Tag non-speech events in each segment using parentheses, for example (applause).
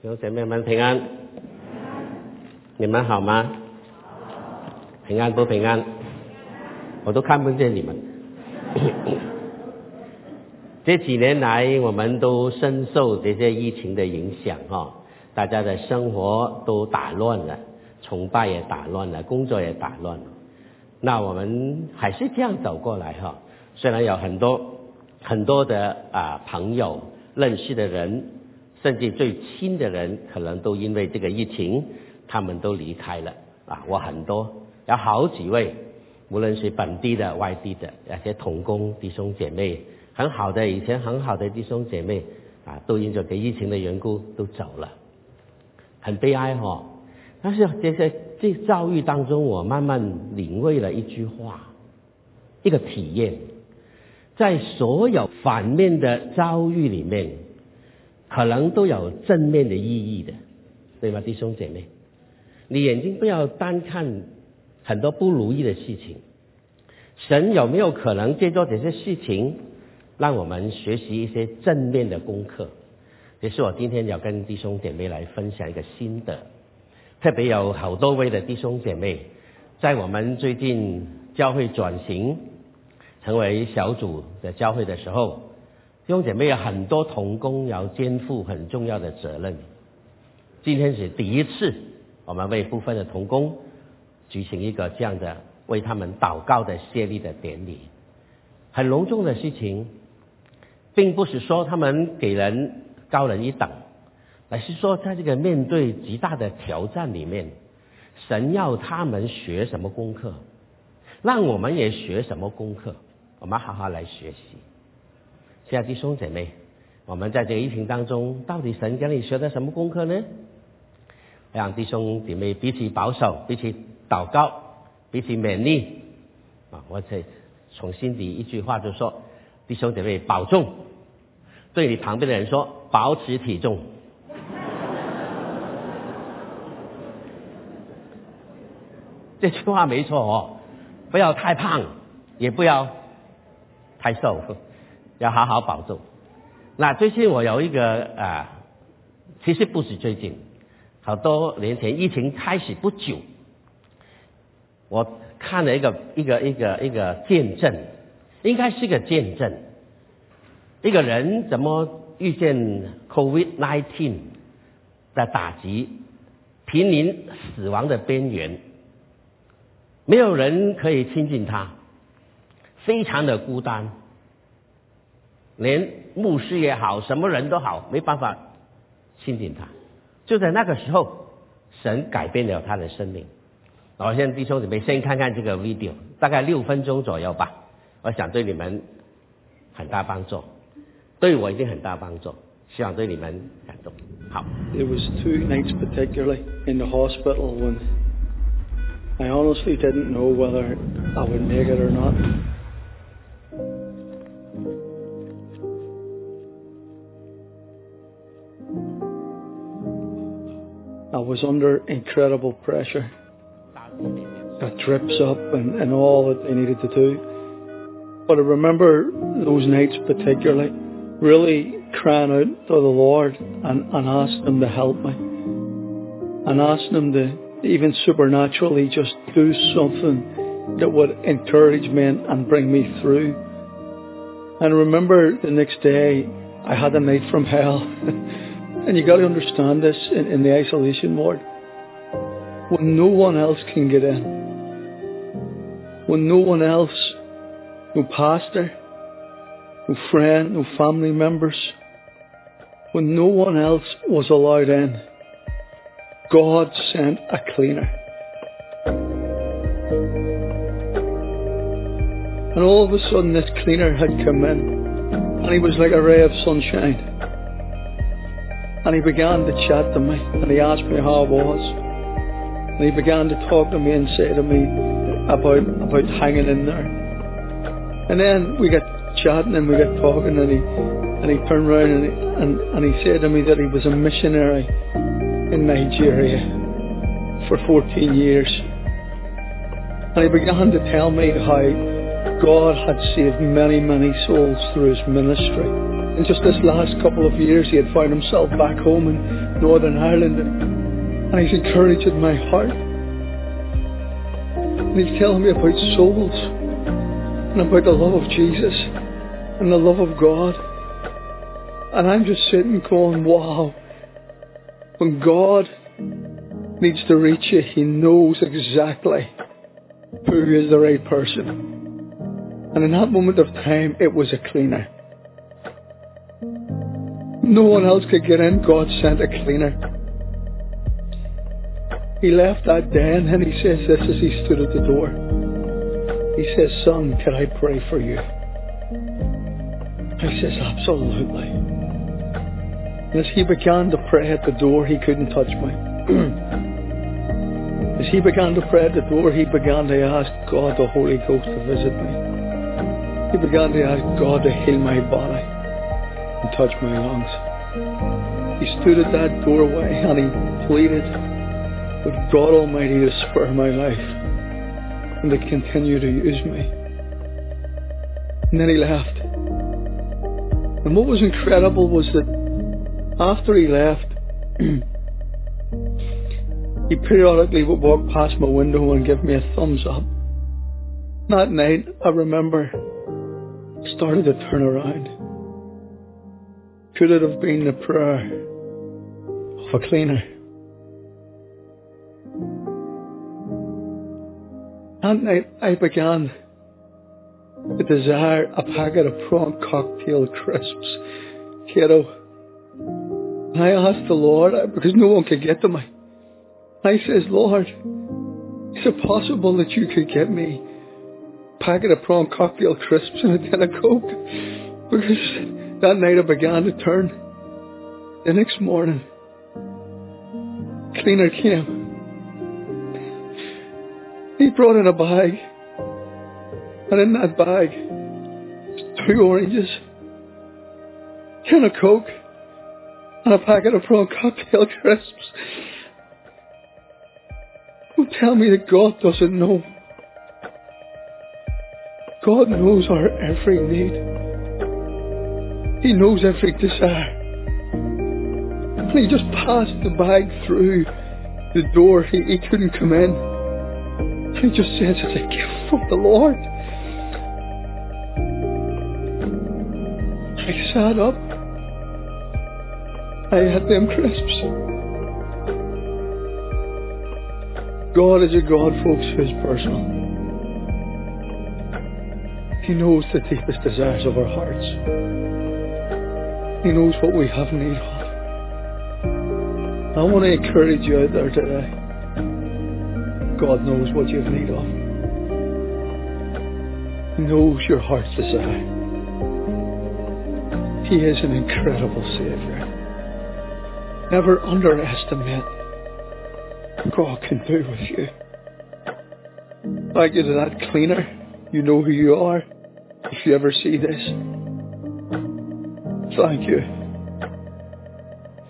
弟兄姐妹们平安，你们好吗？平安不平安？我都看不见你们。(coughs) 这几年来，我们都深受这些疫情的影响哈，大家的生活都打乱了，崇拜也打乱了，工作也打乱了。那我们还是这样走过来哈，虽然有很多很多的啊朋友认识的人，甚至最亲的人，可能都因为这个疫情，他们都离开了啊。我很多有好几位，无论是本地的、外地的，那些同工弟兄姐妹，很好的以前很好的弟兄姐妹啊，都因着这疫情的缘故都走了，很悲哀哈。但是这些这遭遇当中，我慢慢领会了一句话，一个体验，在所有反面的遭遇里面，可能都有正面的意义的，对吗，弟兄姐妹？你眼睛不要单看很多不如意的事情，神有没有可能借助这些事情，让我们学习一些正面的功课？也是我今天要跟弟兄姐妹来分享一个心得。特别有好多位的弟兄姐妹，在我们最近教会转型成为小组的教会的时候，弟兄姐妹有很多童工要肩负很重要的责任。今天是第一次，我们为部分的童工举行一个这样的为他们祷告的谢礼的典礼，很隆重的事情，并不是说他们给人高人一等。而是说，在这个面对极大的挑战里面，神要他们学什么功课，让我们也学什么功课，我们好好来学习。亲爱的弟兄姐妹，我们在这个疫情当中，到底神给你学的什么功课呢？让弟兄姐妹彼此保守，彼此祷告，彼此勉励。啊，我这从心底一句话就说：弟兄姐妹保重，对你旁边的人说，保持体重。(laughs) 这句话没错哦，不要太胖，也不要太瘦，要好好保重。那最近我有一个啊，其实不是最近，好多年前疫情开始不久，我看了一个一个一个一个见证，应该是个见证，一个人怎么遇见 COVID-19 的打击，濒临死亡的边缘。没有人可以亲近他，非常的孤单，连牧师也好，什么人都好，没办法亲近他。就在那个时候，神改变了他的生命。我现在弟兄姊妹先看看这个 video，大概六分钟左右吧，我想对你们很大帮助，对我一定很大帮助，希望对你们感动。好。It was two nights particularly in the hospital when. I honestly didn't know whether I would make it or not. Was under incredible pressure. Got drips up and, and all that they needed to do. But I remember those nights particularly, really crying out to the Lord and, and asking Him to help me. And asking Him to even supernaturally just do something that would encourage me and bring me through. And remember the next day, I had a night from hell. (laughs) and you got to understand this in, in the isolation ward. When no one else can get in, when no one else, no pastor, no friend, no family members, when no one else was allowed in, God sent a cleaner. And all of a sudden this cleaner had come in and he was like a ray of sunshine. And he began to chat to me and he asked me how I was. And he began to talk to me and say to me about, about hanging in there. And then we got chatting and we got talking and he, and he turned around and he, and, and he said to me that he was a missionary in Nigeria for 14 years. And he began to tell me how God had saved many, many souls through his ministry And just this last couple of years, he had found himself back home in Northern Ireland, and he's encouraging my heart. And he's telling me about souls, and about the love of Jesus, and the love of God. And I'm just sitting going, wow. When God needs to reach you, He knows exactly who is the right person. And in that moment of time, it was a cleaner. No one else could get in. God sent a cleaner. He left that den and he says this as he stood at the door. He says, Son, can I pray for you? I says, Absolutely. And as he began to pray at the door, he couldn't touch me. (clears throat) as he began to pray at the door, he began to ask God, the Holy Ghost, to visit me. He began to ask God to heal my body and touch my lungs. He stood at that doorway and he pleaded with God Almighty to spare my life and to continue to use me. And then he left. And what was incredible was that after he left, (clears throat) he periodically would walk past my window and give me a thumbs up. That night, I remember, started to turn around. Could it have been the prayer of a cleaner? That night, I began to desire a packet of prawn cocktail crisps, kiddo. And I asked the Lord, because no one could get to me. I says, Lord, is it possible that you could get me a packet of prawn cocktail crisps and a tin of Coke? Because that night I began to turn. The next morning, cleaner came. He brought in a bag. And in that bag, two oranges, can of Coke, and a packet of prawn cocktail (laughs) crisps. Don't tell me that God doesn't know. God knows our every need. He knows every desire. And he just passed the bag through the door. He, he couldn't come in. And he just says it's a gift from the Lord. I sat up. I had them crisps. God is a God, folks, who is personal. He knows the deepest desires of our hearts. He knows what we have need of. I want to encourage you out there today. God knows what you have need of. He knows your heart's desire. He is an incredible Savior. Never underestimate what God can do with you. Thank you to that cleaner. You know who you are. If you ever see this, thank you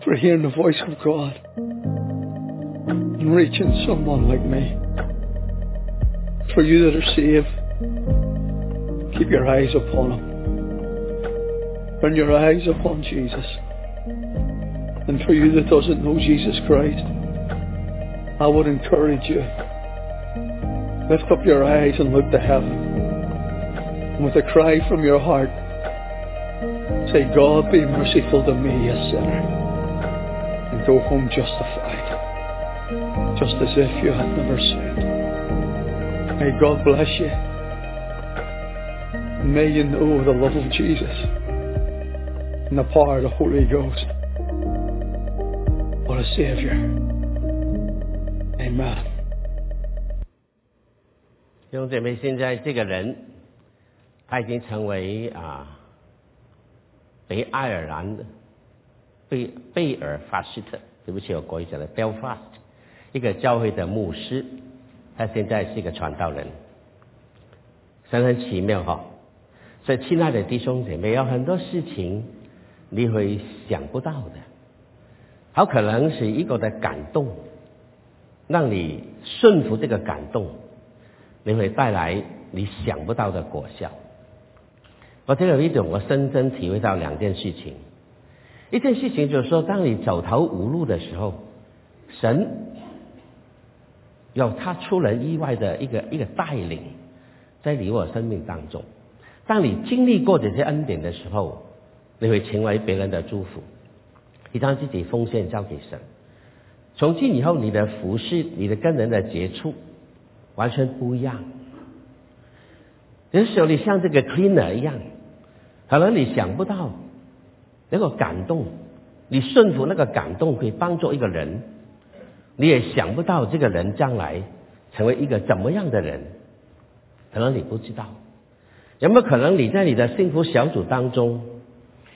for hearing the voice of God and reaching someone like me. For you that are saved, keep your eyes upon Him. Turn your eyes upon Jesus. And for you that doesn't know Jesus Christ, I would encourage you. Lift up your eyes and look to heaven. And with a cry from your heart, say, God be merciful to me, a sinner. And go home justified. Just as if you had never sinned. May God bless you. May you know the love of Jesus and the power of the Holy Ghost. What a Savior. Amen. 弟兄姐妹，现在这个人他已经成为啊 北爱尔兰的贝贝尔法斯特，对不起，我国语讲的 Belfast 一个教会的牧师，他现在是一个传道人，神很奇妙哈、所以，亲爱的弟兄姐妹，有很多事情你会想不到的，好可能是一个的感动，让你顺服这个感动，你会带来你想不到的果效。我这个一种，我深深体会到两件事情。一件事情就是说，当你走投无路的时候，神有他出人意外的一个一个带领，在你我生命当中。当你经历过这些恩典的时候，你会成为别人的祝福。你将自己奉献交给神，从今以后，你的服饰、你的跟人的接触完全不一样。有时候你像这个 cleaner 一样。可能你想不到那个感动，你顺服那个感动可以帮助一个人，你也想不到这个人将来成为一个怎么样的人，可能你不知道。有没有可能你在你的幸福小组当中，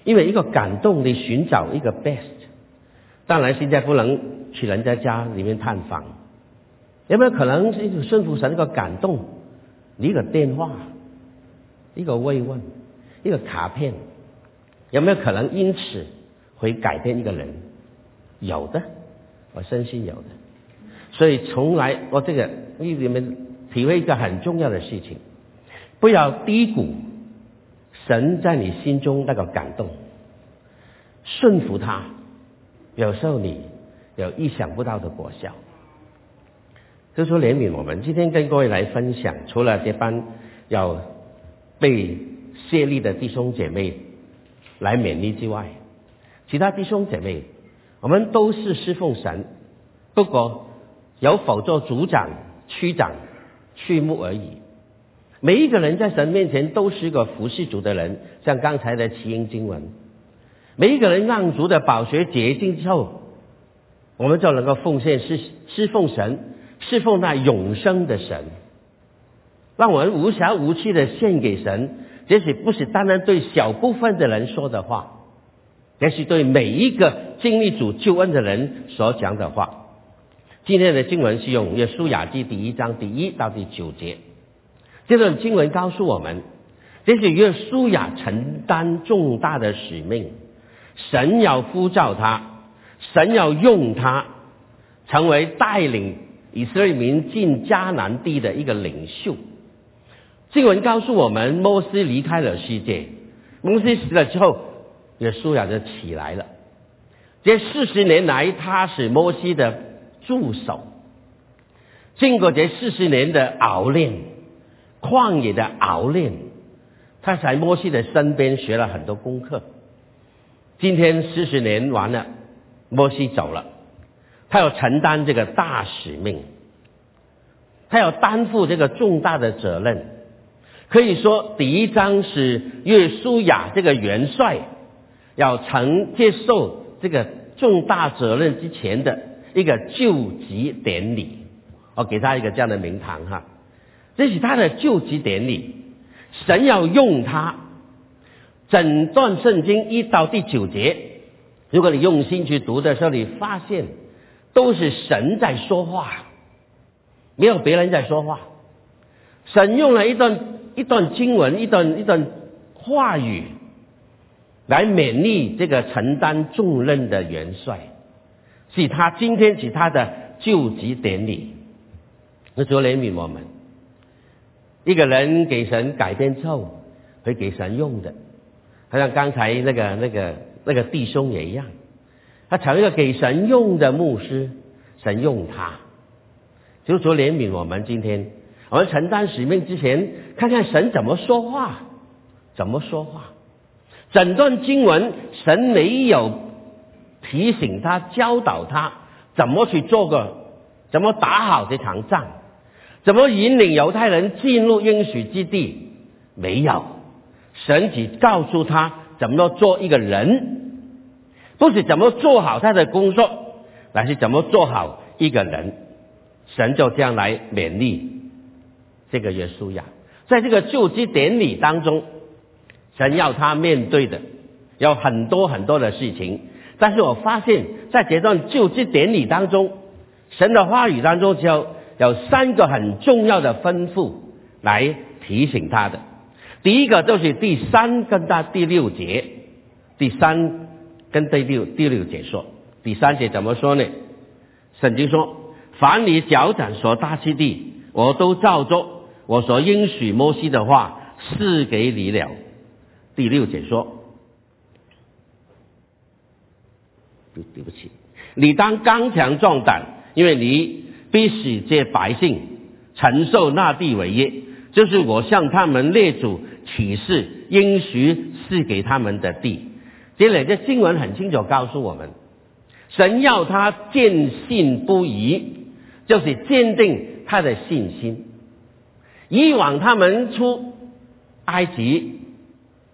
因为一个感动，你寻找一个 best？当然现在不能去人家家里面探访。有没有可能是一个顺服神一个感动，一个电话，一个慰问？一个卡片有没有可能因此会改变一个人？有的，我深信有的。所以从来我这个为你们体会一个很重要的事情，不要低估神在你心中那个感动，顺服他，有时候你有意想不到的果效。就说怜悯我们，今天跟各位来分享，除了这班要被。谢力的弟兄姐妹来勉励之外，其他弟兄姐妹，我们都是侍奉神，不过有否做组长、区长、区牧而已。每一个人在神面前都是一个服侍主的人，像刚才的奇音经文，每一个人让主的宝学洁净之后，我们就能够奉献侍侍奉神，侍奉那永生的神，让我们无暇无期的献给神。这是不是单单对小部分的人说的话？这是对每一个经历主救恩的人所讲的话。今天的经文是用约书亚记第一章第一到第九节。这段经文告诉我们，这是约书亚承担重大的使命，神要呼召他，神要用他，成为带领以色列民进迦南地的一个领袖。经文告诉我们，摩西离开了世界，摩西死了之后，约书亚就起来了。这四十年来，他是摩西的助手。经过这四十年的熬练，旷野的熬练，他在摩西的身边学了很多功课。今天四十年完了，摩西走了，他要承担这个大使命，他要担负这个重大的责任。可以说，第一章是约书亚这个元帅要承接受这个重大责任之前的一个救急典礼。我给他一个这样的名堂哈，这是他的救急典礼。神要用他，整段圣经一到第九节，如果你用心去读的时候，你发现都是神在说话，没有别人在说话。神用了一段。一段经文，一段一段话语，来勉励这个承担重任的元帅，是他今天是他的救急典礼。那主怜悯我们，一个人给神改变之后，会给神用的，好像刚才那个那个那个弟兄也一样，他成为一个给神用的牧师，神用他，就主怜悯我们今天。我们承担使命之前，看看神怎么说话，怎么说话。整段经文，神没有提醒他、教导他怎么去做个，怎么打好这场仗，怎么引领犹太人进入应许之地，没有。神只告诉他怎么做一个人，不是怎么做好他的工作，而是怎么做好一个人。神就这样来勉励。这个约书亚，在这个就职典礼当中，神要他面对的有很多很多的事情。但是我发现，在这段就职典礼当中，神的话语当中就有三个很重要的吩咐来提醒他的。第一个就是第三跟到第六节，第三跟第六第六节说，第三节怎么说呢？圣经说：“凡你脚掌所踏之地，我都照做。”我所应许摩西的话是给你了。第六节说。对对不起，你当刚强壮胆，因为你必须借百姓承受那地为业，就是我向他们列祖启示应许赐给他们的地。这两个经文很清楚告诉我们，神要他坚信不疑，就是坚定他的信心。以往他们出埃及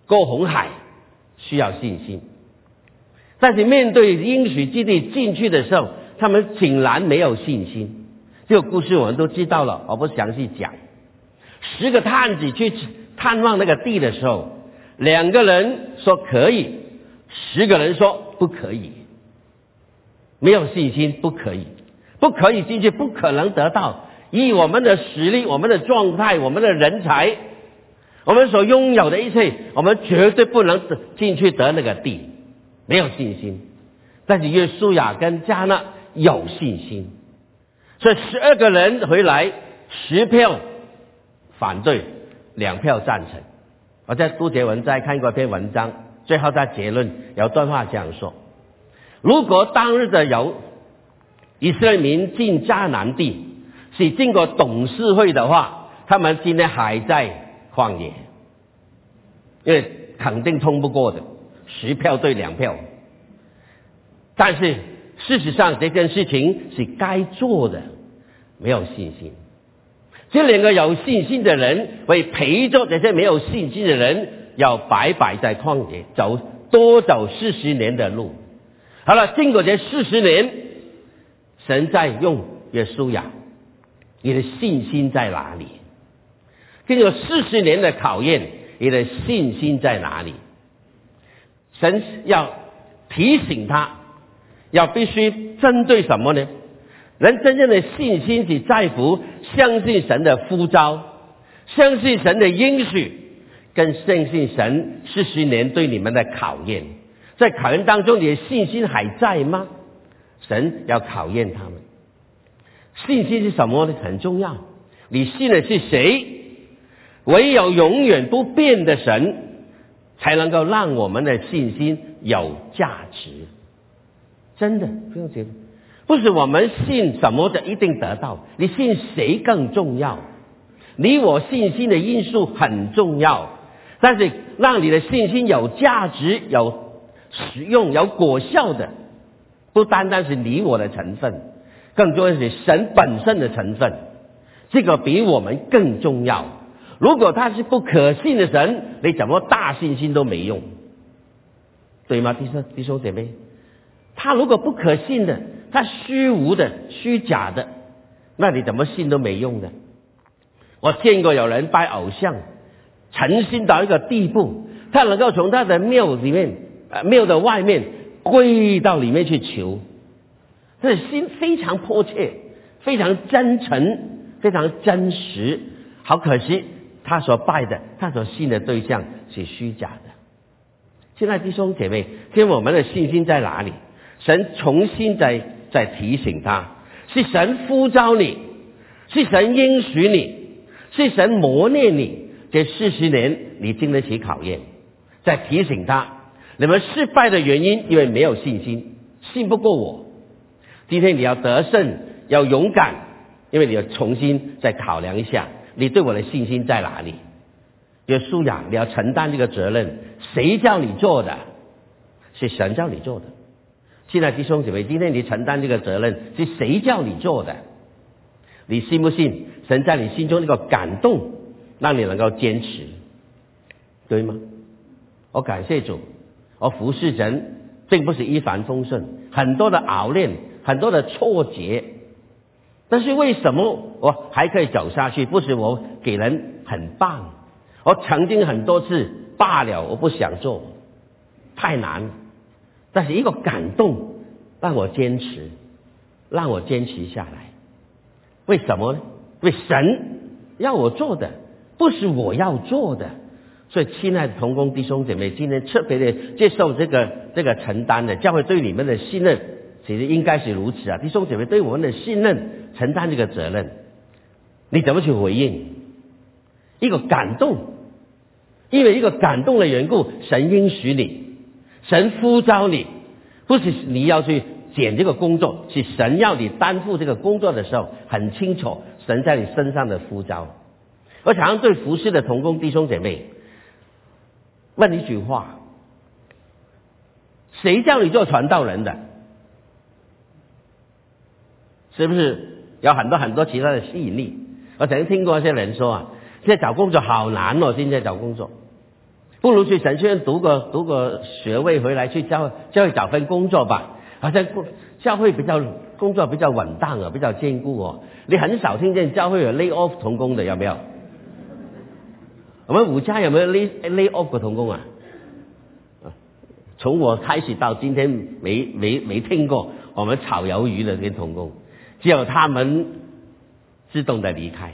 过红海需要信心。但是面对应许基地进去的时候，他们竟然没有信心。这个故事我们都知道了，我不详细讲。十个探子去探望那个地的时候，两个人说可以，十个人说不可以，没有信心，不可以，不可以进去，不可能得到。以我们的实力、我们的状态、我们的人才、我们所拥有的一切，我们绝对不能进去得那个地。没有信心，但是约书亚跟加纳有信心，所以十二个人回来，十票反对，两票赞成。我在杜杰文在看过一篇文章，最后在结论有段话这样说：如果当日的有以色列民进迦南地是经过董事会的话，他们今天还在旷野，因为肯定通不过的。十票对两票，但是事实上这件事情是该做的，没有信心。这两个有信心的人会陪着这些没有信心的人，要白白在旷野走多走四十年的路。好了，经过这四十年，神在用耶稣呀，你的信心在哪里？经过四十年的考验，你的信心在哪里？神要提醒他，要必须针对什么呢？人真正的信心是在乎相信神的呼召，相信神的应许，更相信神四十年对你们的考验。在考验当中，你的信心还在吗？神要考验他们。信心是什么呢？很重要。你信的是谁？唯有永远不变的神。才能够让我们的信心有价值，真的不用觉得，不是我们信什么的一定得到，你信谁更重要？你我信心的因素很重要，但是让你的信心有价值、有实用、有果效的，不单单是你我的成分，更多的是神本身的成分，这个比我们更重要。如果他是不可信的神，你怎么大信心都没用，对吗？弟兄弟兄姐妹，他如果不可信的，他虚无的、虚假的，那你怎么信都没用的。我见过有人拜偶像，诚心到一个地步，他能够从他的庙里面、呃庙的外面跪到里面去求，他的心非常迫切、非常真诚、非常真实。好可惜。他所拜的，他所信的对象是虚假的。现在弟兄姐妹，听我们的信心在哪里？神重新在在提醒他，是神呼召你，是神应许你，是神磨练你。这四十年你经得起考验，在提醒他，你们失败的原因，因为没有信心，信不过我。今天你要得胜，要勇敢，因为你要重新再考量一下。你对我的信心在哪里？有素养，你要承担这个责任。谁叫你做的？是神叫你做的。现在弟兄姊妹，今天你承担这个责任，是谁叫你做的？你信不信？神在你心中那个感动，让你能够坚持，对吗？我感谢主，我服侍神，并不是一帆风顺，很多的熬练，很多的错觉。但是为什么我还可以走下去？不是我给人很棒，我曾经很多次罢了，我不想做，太难。但是一个感动让我坚持，让我坚持下来。为什么呢？为神要我做的，不是我要做的。所以，亲爱的同工弟兄姐妹，今天特别的接受这个这个承担的教会对你们的信任，其实应该是如此啊！弟兄姐妹对我们的信任。承担这个责任，你怎么去回应？一个感动，因为一个感动的缘故，神应许你，神呼召你，不是你要去捡这个工作，是神要你担负这个工作的时候，很清楚神在你身上的呼召。我常常对服侍的同工弟兄姐妹问一句话：谁叫你做传道人的？是不是有很多很多其他的吸引力？我曾经听过一些人说啊，现在找工作好难哦，现在找工作，不如去神学院读个读个学位回来去教教会找份工作吧，好像教会比较工作比较稳当啊，比较坚固哦。你很少听见教会有 lay off 同工的，有没有？我们五家有没有 lay lay off 的同工啊？从我开始到今天，没没没听过我们炒鱿鱼的这些同工。只有他们自动的离开。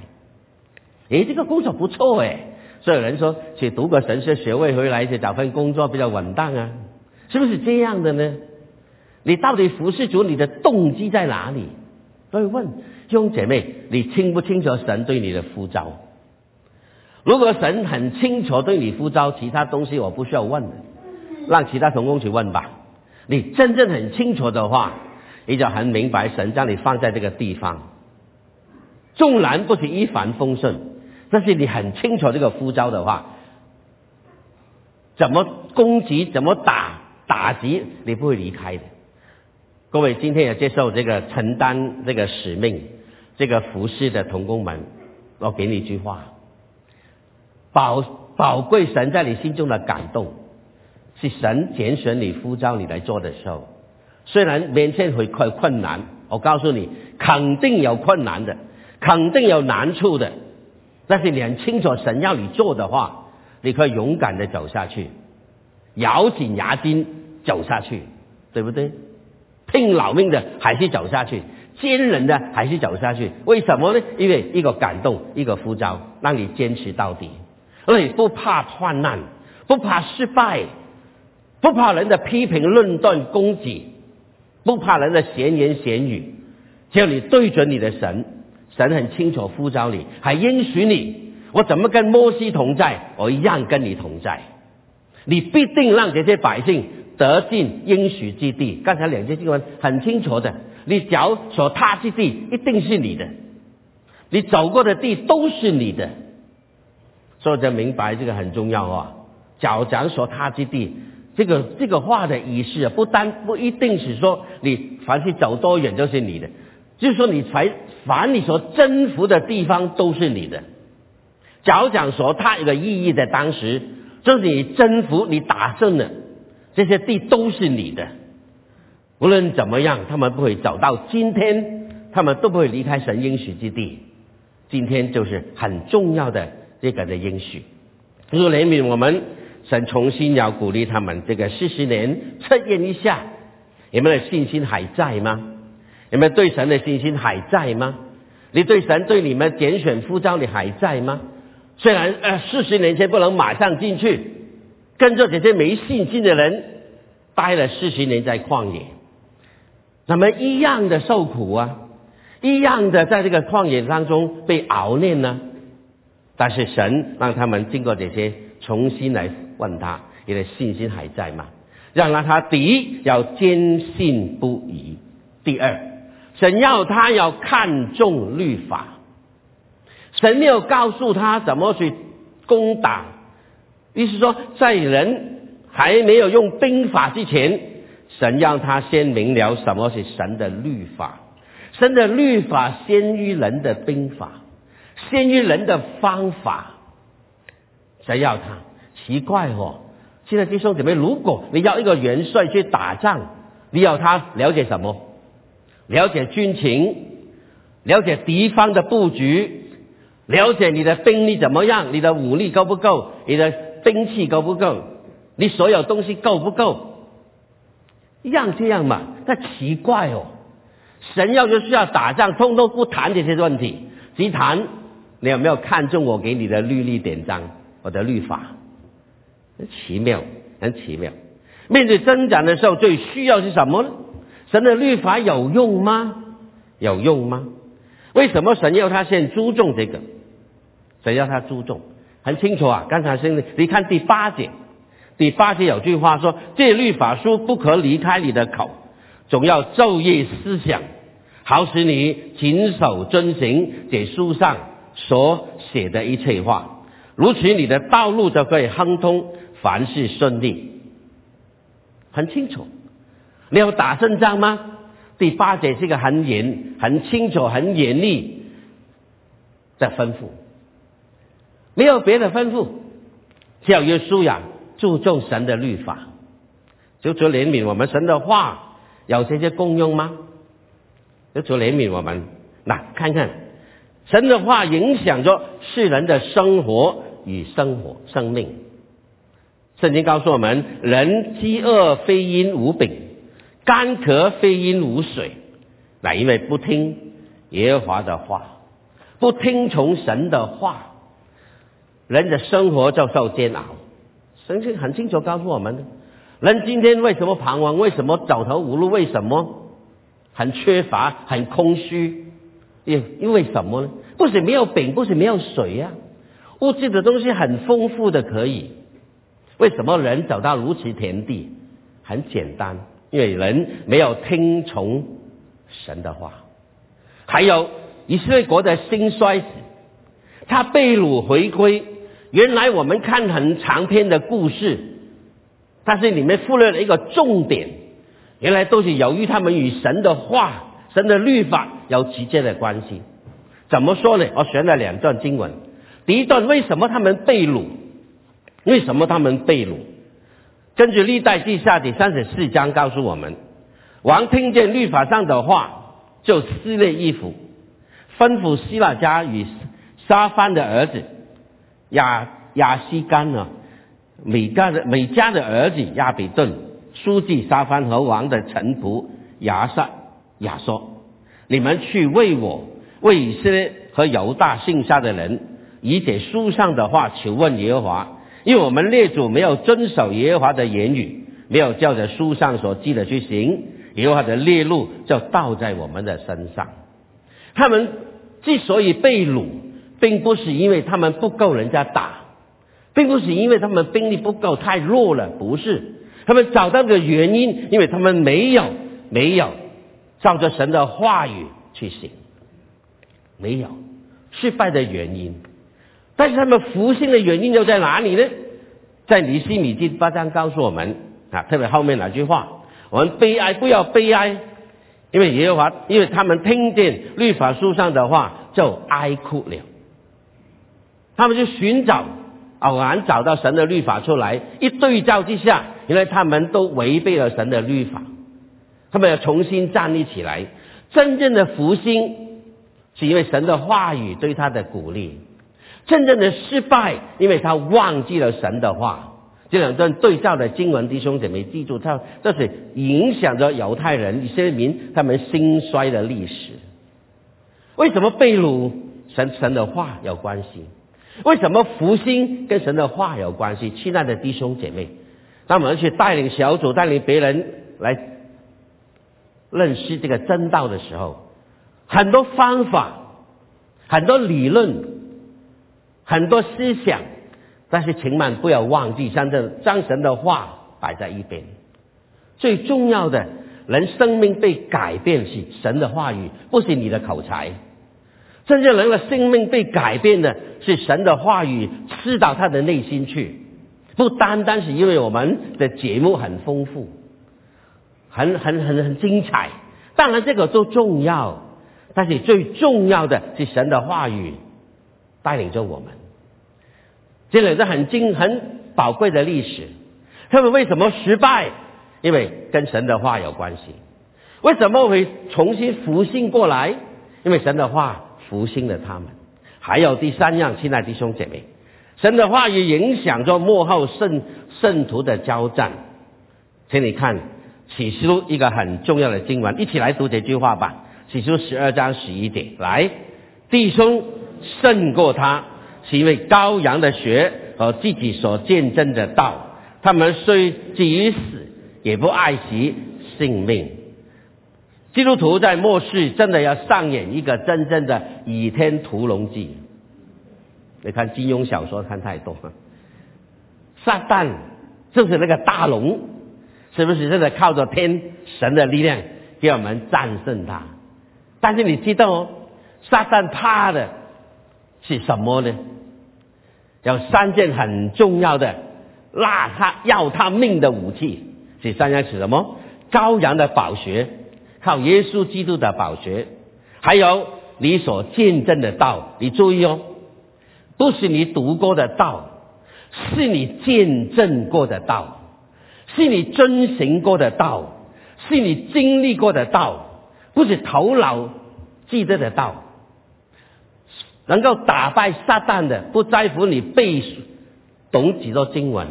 诶，这个工作不错诶，所以有人说去读个神学学位回来，去找份工作比较稳当啊，是不是这样的呢？你到底服侍主，你的动机在哪里？所以问弟兄姐妹，你清不清楚神对你的呼召？如果神很清楚对你呼召，其他东西我不需要问的，让其他同工去问吧。你真正很清楚的话。你就很明白，神将你放在这个地方，纵然不是一帆风顺，但是你很清楚这个呼召的话，怎么攻击，怎么打打击，你不会离开的。各位今天也接受这个承担这个使命、这个服侍的同工们，我给你一句话：宝宝贵神在你心中的感动，是神拣选你、呼召你来做的时候。虽然面前会困困难，我告诉你，肯定有困难的，肯定有难处的。但是你很清楚，神要你做的话，你可以勇敢的走下去，咬紧牙筋走下去，对不对？拼老命的还是走下去，坚韧的还是走下去。为什么呢？因为一个感动，一个呼召，让你坚持到底，而你不怕患难，不怕失败，不怕人的批评、论断、攻击。不怕人的闲言闲语，只要你对准你的神，神很清楚呼召你，还应许你，我怎么跟摩西同在，我一样跟你同在。你必定让这些百姓得进应许之地。刚才两节经文很清楚的，你脚所踏之地一定是你的，你走过的地都是你的。所以就明白这个很重要啊，脚掌所踏之地。这个这个话的意思啊，不单不一定是说你凡是走多远都是你的，就是说你凡凡你所征服的地方都是你的。脚讲说它有个意义在当时，就是你征服你打胜了这些地都是你的。无论怎么样，他们不会走到今天，他们都不会离开神应许之地。今天就是很重要的这个的应许，如怜悯我们。神重新要鼓励他们，这个四十年测验一下，你们的信心还在吗？你们对神的信心还在吗？你对神对你们拣选呼召你还在吗？虽然呃四十年前不能马上进去，跟着这些没信心的人待了四十年在旷野，咱们一样的受苦啊，一样的在这个旷野当中被熬炼呢。但是神让他们经过这些重新来。问他，你的信心还在吗？让让他第一要坚信不疑，第二，神要他要看重律法。神没有告诉他怎么去攻打，意思说，在人还没有用兵法之前，神要他先明了什么是神的律法。神的律法先于人的兵法，先于人的方法。神要他。奇怪哦，现在弟兄姊妹，如果你要一个元帅去打仗，你要他了解什么？了解军情，了解敌方的布局，了解你的兵力怎么样，你的武力够不够，你的兵器够不够，你所有东西够不够？一样这样嘛？那奇怪哦，神要就是要打仗，通通不谈这些问题，只谈你有没有看中我给你的律例典章，我的律法。奇妙，很奇妙。面对增长的时候，最需要是什么呢？神的律法有用吗？有用吗？为什么神要他先注重这个？神要他注重，很清楚啊。刚才是你看第八节，第八节有句话说：“这律法书不可离开你的口，总要昼夜思想，好使你谨守遵行这书上所写的一切话。如此，你的道路就可以亨通，凡事顺利。”很清楚，你要打胜仗吗？第八节是一个很严、很清楚、很严厉的吩咐，没有别的吩咐，教育、素养注重神的律法，就主怜悯我们。神的话有这些功用吗？就主怜悯我们。那看看神的话影响着世人的生活与生活生命。圣经告诉我们：人饥饿非因无饼，干渴非因无水，那因为不听耶和华的话，不听从神的话，人的生活就受煎熬。圣经很清楚告诉我们：人今天为什么彷徨？为什么走投无路？为什么很缺乏、很空虚？因因为什么呢？不是没有饼，不是没有水呀，物质的东西很丰富的，可以。为什么人走到如此田地？很简单，因为人没有听从神的话。还有以色列国的兴衰史，他被掳回归。原来我们看很长篇的故事，但是里面忽略了一个重点，原来都是由于他们与神的话、神的律法有直接的关系。怎么说呢？我选了两段经文。第一段，为什么他们被掳？为什么他们被掳？根据历代记下第三十四章告诉我们，王听见律法上的话，就撕裂衣服，吩咐希腊家与沙番的儿子亚亚西干呢，美家的美家的儿子亚比顿，书记沙番和王的臣仆亚萨亚说：“你们去为我为以色列和犹大剩下的人，以这书上的话求问耶和华。”因为我们列祖没有遵守耶和华的言语，没有照着书上所记的去行，耶和华的烈怒就倒在我们的身上。他们之所以被掳，并不是因为他们不够人家打，并不是因为他们兵力不够太弱了，不是。他们找到个原因，因为他们没有没有照着神的话语去行，没有失败的原因。但是他们复兴的原因又在哪里呢？在尼西米记八章告诉我们啊，特别后面那句话，我们悲哀不要悲哀，因为耶和华，因为他们听见律法书上的话就哀哭了。他们就寻找，偶然找到神的律法出来，一对照之下，原来他们都违背了神的律法，他们要重新站立起来。真正的复兴是因为神的话语对他的鼓励。真正的失败，因为他忘记了神的话。这两段对照的经文，弟兄姐妹记住，他这是影响着犹太人、以色列民他们兴衰的历史。为什么被掳？神神的话有关系。为什么复兴跟神的话有关系？亲爱的弟兄姐妹，当我们去带领小组、带领别人来认识这个真道的时候，很多方法、很多理论。很多思想，但是请万不要忘记，将这将神的话摆在一边。最重要的，人生命被改变是神的话语，不是你的口才。真正人的生命被改变的是神的话语刺到他的内心去，不单单是因为我们的节目很丰富，很很很很精彩。当然这个都重要，但是最重要的是神的话语。带领着我们，这两个很精很宝贵的历史。他们为什么失败？因为跟神的话有关系。为什么会重新复兴过来？因为神的话复兴了他们。还有第三样，亲爱弟兄姐妹，神的话语影响着幕后圣圣徒的交战。请你看启示录一个很重要的经文，一起来读这句话吧。启示录十二章十一点，来，弟兄。胜过他，是因为羔羊的血和自己所见证的道。他们虽至于死，也不爱惜性命。基督徒在末世真的要上演一个真正的倚天屠龙记。你看金庸小说看太多，撒旦就是那个大龙，是不是真的靠着天神的力量给我们战胜他？但是你知道哦，撒旦怕的是什么呢？有三件很重要的，拉他要他命的武器，这三样是什么？羔羊的宝血，靠耶稣基督的宝血，还有你所见证的道。你注意哦，不是你读过的道，是你见证过的道，是你遵循过的道，是你经历过的道，不是头脑记得的道。能够打败撒旦的，不在乎你背懂几多经文，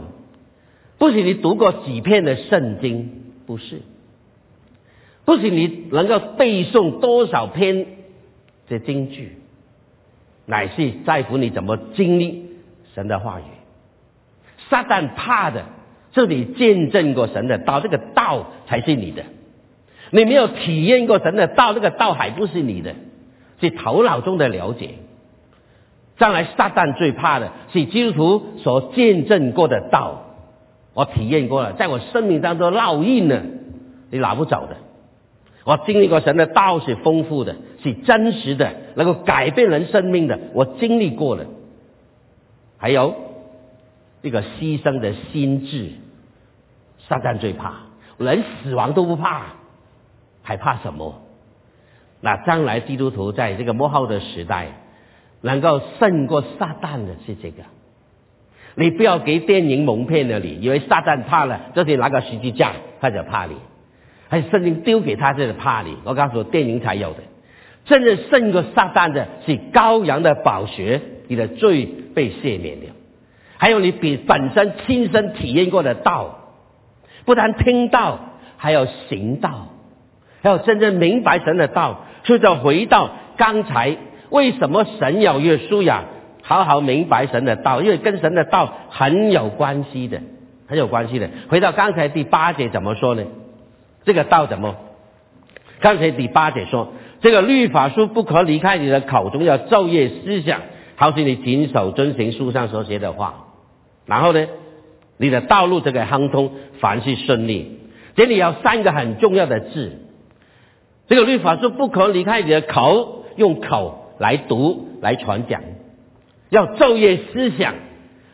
不是你读过几篇的圣经，不是，不是你能够背诵多少篇的经句，乃是在乎你怎么经历神的话语。撒旦怕的，是你见证过神的道，这个道才是你的。你没有体验过神的道，这个道还不是你的，是头脑中的了解。将来撒旦最怕的是基督徒所见证过的道，我体验过了，在我生命当中烙印了，你拿不走的。我经历过神的道是丰富的，是真实的，能够改变人生命的，我经历过了。还有这个牺牲的心智，撒旦最怕，人死亡都不怕，还怕什么？那将来基督徒在这个末后的时代。能够胜过撒旦的是这个，你不要给电影蒙骗了你，以为撒旦怕了，就是拿个十字架他就怕你，还圣经丢给他就是怕你。我告诉你，电影才有的，真正胜过撒旦的是羔羊的宝血，你的罪被赦免了。还有你比本身亲身体验过的道，不但听到，还有行道，还有真正明白神的道，所以就回到刚才。为什么神要约书亚好好明白神的道？因为跟神的道很有关系的，很有关系的。回到刚才第八节怎么说呢？这个道怎么？刚才第八节说，这个律法书不可离开你的口中，要昼夜思想，好使你谨守遵行书上所写的话。然后呢，你的道路这个亨通，凡事顺利。这里有三个很重要的字，这个律法书不可离开你的口，用口。来读来传讲，要昼夜思想，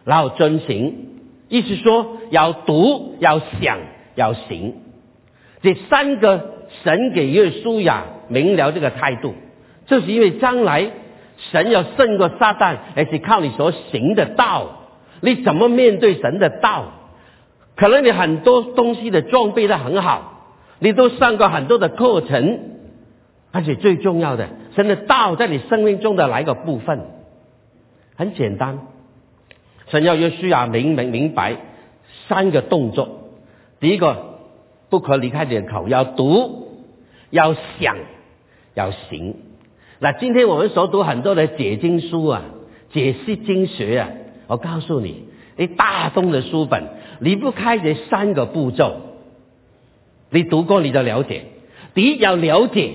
然后遵行。意思说，要读，要想，要行。这三个神给约书亚明了这个态度，就是因为将来神要胜过撒旦，而是靠你所行的道。你怎么面对神的道？可能你很多东西的装备的很好，你都上过很多的课程，而且最重要的。神的道在你生命中的哪一个部分？很简单，神要约书亚明明明白三个动作。第一个，不可离开你的口，要读，要想，要行。那今天我们所读很多的解经书啊，解释经学啊，我告诉你，你大东的书本离不开这三个步骤。你读过你就了解。第一要了解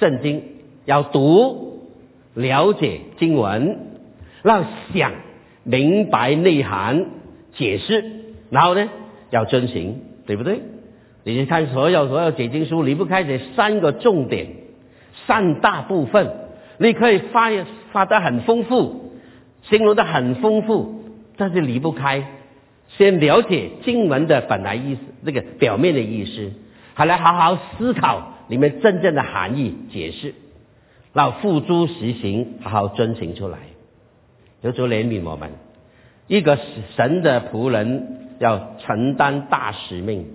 圣经。要读、了解经文，让想明白内涵、解释，然后呢，要遵循，对不对？你去看所有所有解经书离不开这三个重点、三大部分，你可以发发得很丰富，形容的很丰富，但是离不开先了解经文的本来意思，那个表面的意思，还来好好思考里面真正的含义、解释。让付诸实行，好好遵行出来。求主怜悯我们，一个神的仆人要承担大使命，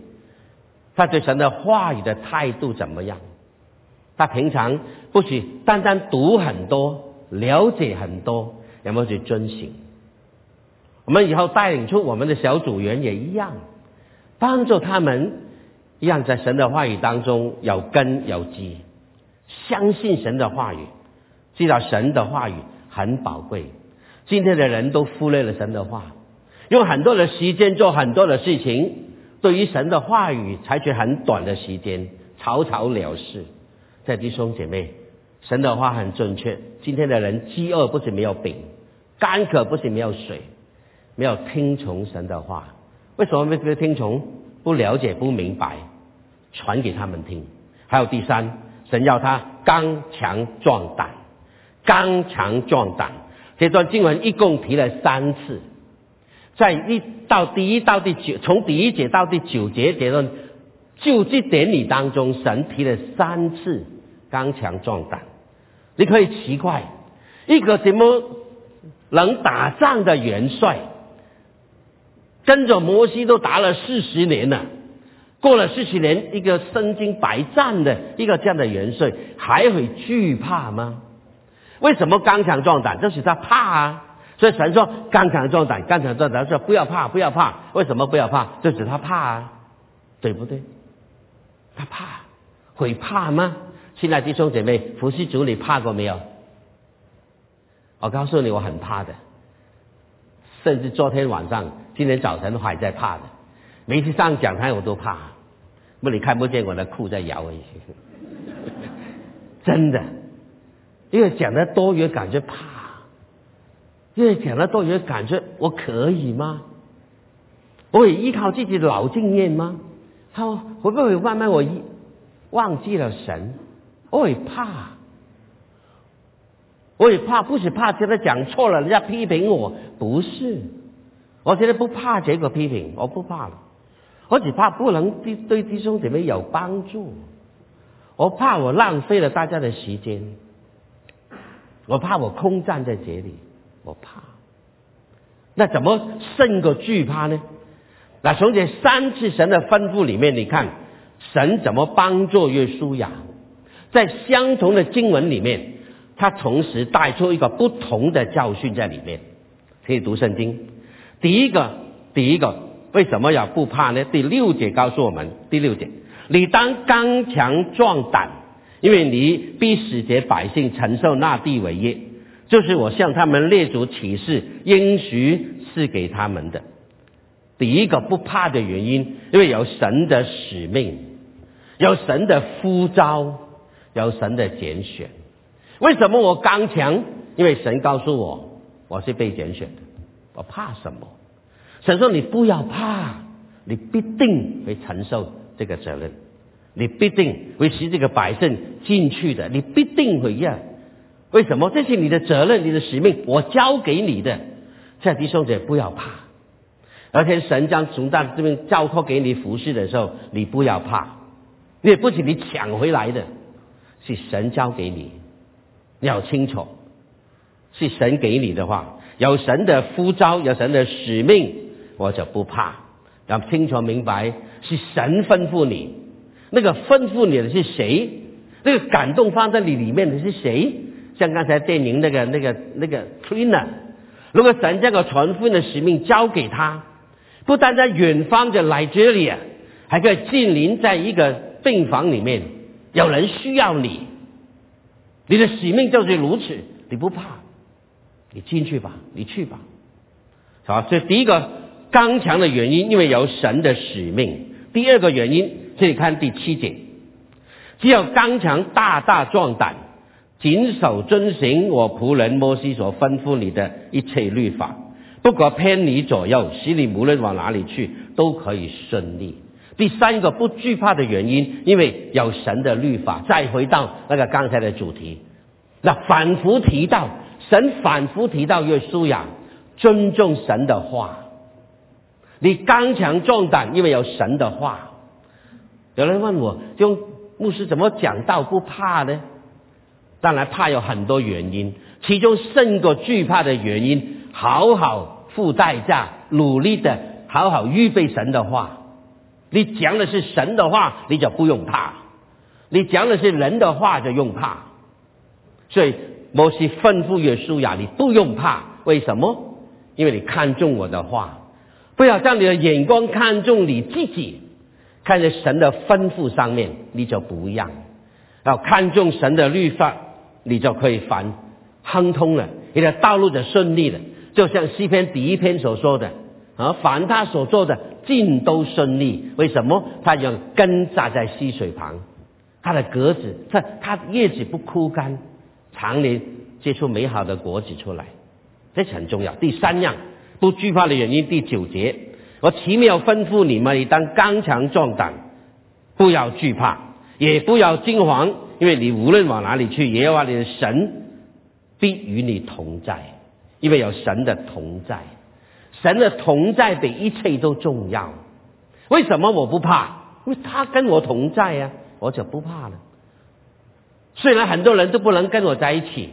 他对神的话语的态度怎么样？他平常不许单单读很多，了解很多，有没有去遵行？我们以后带领出我们的小组员也一样，帮助他们一样在神的话语当中有根有基。相信神的话语，知道神的话语很宝贵。今天的人都忽略了神的话，用很多的时间做很多的事情，对于神的话语采取很短的时间，草草了事。在弟兄姐妹，神的话很准确。今天的人饥饿不是没有饼，干渴不是没有水，没有听从神的话。为什么没有听从？不了解、不明白，传给他们听。还有第三，神要他刚强壮胆，刚强壮胆。这段经文一共提了三次，在一到第一到第九，从第一节到第九节结论，就这典礼当中，神提了三次刚强壮胆。你可以奇怪，一个什么能打仗的元帅？跟着摩西都打了四十年了，过了四十年，一个身经百战的一个这样的元帅，还会惧怕吗？为什么刚强壮胆？就是他怕啊！所以神说刚强壮胆，刚强壮胆说不要怕，不要怕。为什么不要怕？就是他怕啊，对不对？他怕，会怕吗？亲爱的弟兄姐妹，伏羲族你怕过没有？我告诉你，我很怕的，甚至昨天晚上。今天早晨都还在怕的，每次上讲台我都怕，不你看不见我的裤在摇而已，(laughs) 真的，因为讲的多越感觉怕，因为讲的多越感觉我可以吗？我会依靠自己的老经验吗？他会不会慢慢我一忘记了神？我也怕，我也怕，不是怕觉得讲错了，人家批评我，不是。我现在不怕这个批评，我不怕了，我只怕不能对对弟兄姐妹有帮助，我怕我浪费了大家的时间，我怕我空站在这里，我怕。那怎么胜过惧怕呢？那从这三次神的吩咐里面，你看神怎么帮助约书亚，在相同的经文里面，他同时带出一个不同的教训在里面，可以读圣经。第一个，第一个，为什么要不怕呢？第六节告诉我们，第六节，你当刚强壮胆，因为你必使这百姓承受那地为业，就是我向他们列祖启示应许赐给他们的。第一个不怕的原因，因为有神的使命，有神的呼召，有神的拣选。为什么我刚强？因为神告诉我，我是被拣选的。我怕什么？神说：“你不要怕，你必定会承受这个责任，你必定会使这个百姓进去的，你必定会要。为什么？这是你的责任，你的使命，我交给你的。在弟兄姐不要怕，而且神将从大这边交托给你服侍的时候，你不要怕，你也不是你抢回来的，是神交给你，你要清楚，是神给你的话。”有神的呼召，有神的使命，我就不怕。要清楚明白，是神吩咐你，那个吩咐你的是谁？那个感动放在你里面的是谁？像刚才电影那个、那个、那个 Trainer，如果神这个传福音的使命交给他，不单在远方的来这里，还可以近邻在一个病房里面，有人需要你，你的使命就是如此，你不怕。你进去吧，你去吧，好，这第一个刚强的原因，因为有神的使命。第二个原因，这里看第七节，只有刚强、大大壮胆，谨守遵行我仆人摩西所吩咐你的一切律法，不可偏离左右，使你无论往哪里去都可以顺利。第三个不惧怕的原因，因为有神的律法。再回到那个刚才的主题，那反复提到。神反复提到约书亚尊重神的话，你刚强壮胆，因为有神的话。有人问我，用牧师怎么讲道不怕呢？当然怕有很多原因，其中胜过惧怕的原因，好好付代价，努力的好好预备神的话。你讲的是神的话，你就不用怕；你讲的是人的话，就用怕。所以。摩西吩咐约书亚：“你不用怕，为什么？因为你看中我的话，不要将你的眼光看中你自己，看在神的吩咐上面，你就不一样。要看重神的律法，你就可以凡亨通了，你的道路就顺利了。就像诗篇第一篇所说的啊，凡他所做的尽都顺利。为什么？他有根扎在溪水旁，他的格子，他他叶子不枯干。常年结出美好的果子出来，这很重要。第三样不惧怕的原因，第九节，我奇妙吩咐你们，你当刚强壮胆，不要惧怕，也不要惊惶，因为你无论往哪里去，耶和华你的神必与你同在，因为有神的同在，神的同在比一切都重要。为什么我不怕？因为他跟我同在呀，我就不怕了。虽然很多人都不能跟我在一起，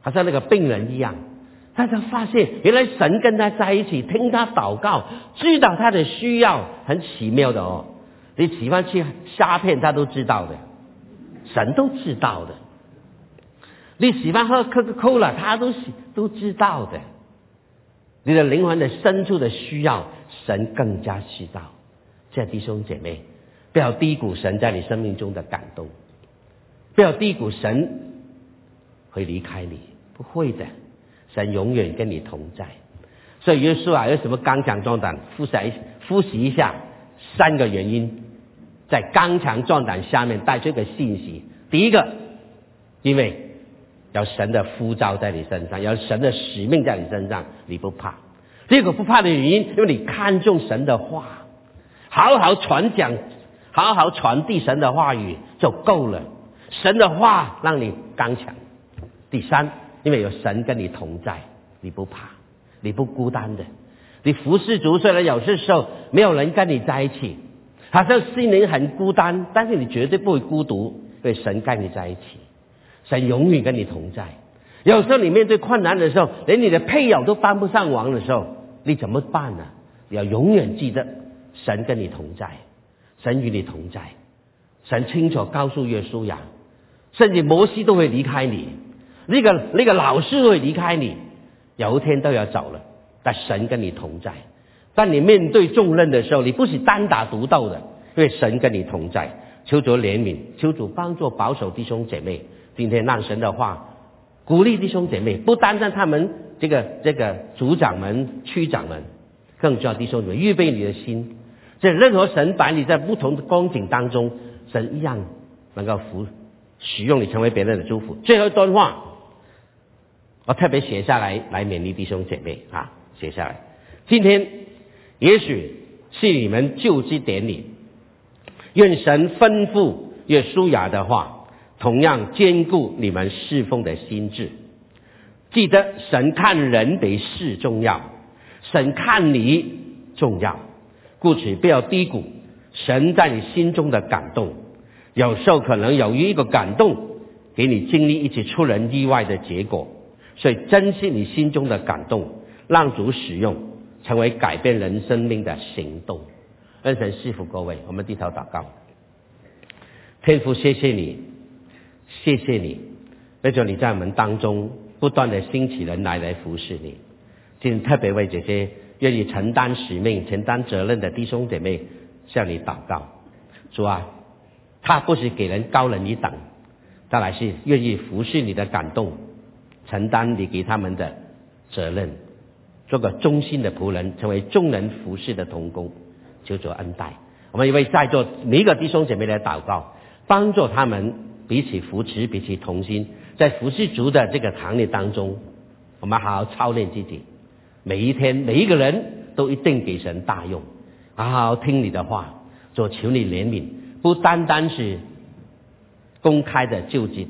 好像那个病人一样，大家发现原来神跟他在一起，听他祷告，知道他的需要，很奇妙的哦。你喜欢吃虾片，他都知道的，神都知道的。你喜欢喝可可可了，他都都知道的。你的灵魂的深处的需要，神更加知道。这弟兄姐妹，不要低估神在你生命中的感动。不要低估神会离开你，不会的，神永远跟你同在。所以耶稣啊，有什么刚强壮胆？复习复习一下三个原因，在刚强壮胆下面带出一个信息。第一个，因为有神的呼召在你身上，有神的使命在你身上，你不怕。第二个不怕的原因，因为你看重神的话，好好传讲，好好传递神的话语就够了。神的话让你刚强。第三，因为有神跟你同在，你不怕，你不孤单的。你服侍主，虽然有些时候没有人跟你在一起，好像心灵很孤单，但是你绝对不会孤独，因为神跟你在一起，神永远跟你同在。有时候你面对困难的时候，连你的配偶都帮不上忙的时候，你怎么办呢？你要永远记得，神跟你同在，神与你同在，神清楚告诉耶稣呀。甚至摩西都会离开你，那个那个老师会离开你，有一天都要走了。但神跟你同在，当你面对重任的时候，你不是单打独斗的，因为神跟你同在。求主怜悯，求主帮助保守弟兄姐妹。今天让神的话鼓励弟兄姐妹，不单单他们这个这个组长们、区长们，更重要弟兄姊妹预备你的心。这任何神把你在不同的光景当中，神一样能够服。使用你成为别人的祝福。最后一段话，我特别写下来来勉励弟兄姐妹啊，写下来。今天也许是你们就职典礼，愿神吩咐约书亚的话，同样兼顾你们侍奉的心智。记得神看人比事重要，神看你重要，故此不要低估神在你心中的感动。有时候可能由于一个感动，给你经历一次出人意外的结果，所以珍惜你心中的感动，让主使用，成为改变人生命的行动。恩神赐福各位，我们低头祷告。天父，谢谢你，谢谢你，为着你在我们当中不断的兴起人来来服侍你，今天特别为这些愿意承担使命、承担责任的弟兄姐妹向你祷告，主啊。他不是给人高人一等，他乃是愿意服侍你的感动，承担你给他们的责任，做个忠心的仆人，成为众人服侍的童工，求主恩待。我们为在座每一个弟兄姐妹来祷告，帮助他们彼此扶持，彼此同心，在服侍族的这个行列当中，我们好好操练自己。每一天，每一个人都一定给神大用，好好听你的话，做求你怜悯。不单单是公开的救济，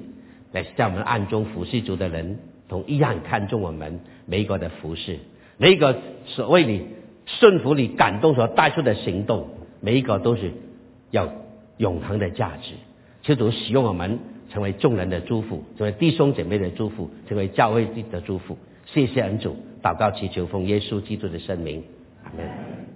来在我们暗中服侍主的人，同一样看重我们每一个的服侍，每一个所谓你顺服你感动所带出的行动，每一个都是有永恒的价值。求主使用我们，成为众人的祝福，成为弟兄姐妹的祝福，成为教会的祝福。谢谢恩主，祷告祈求奉耶稣基督的圣名，阿门。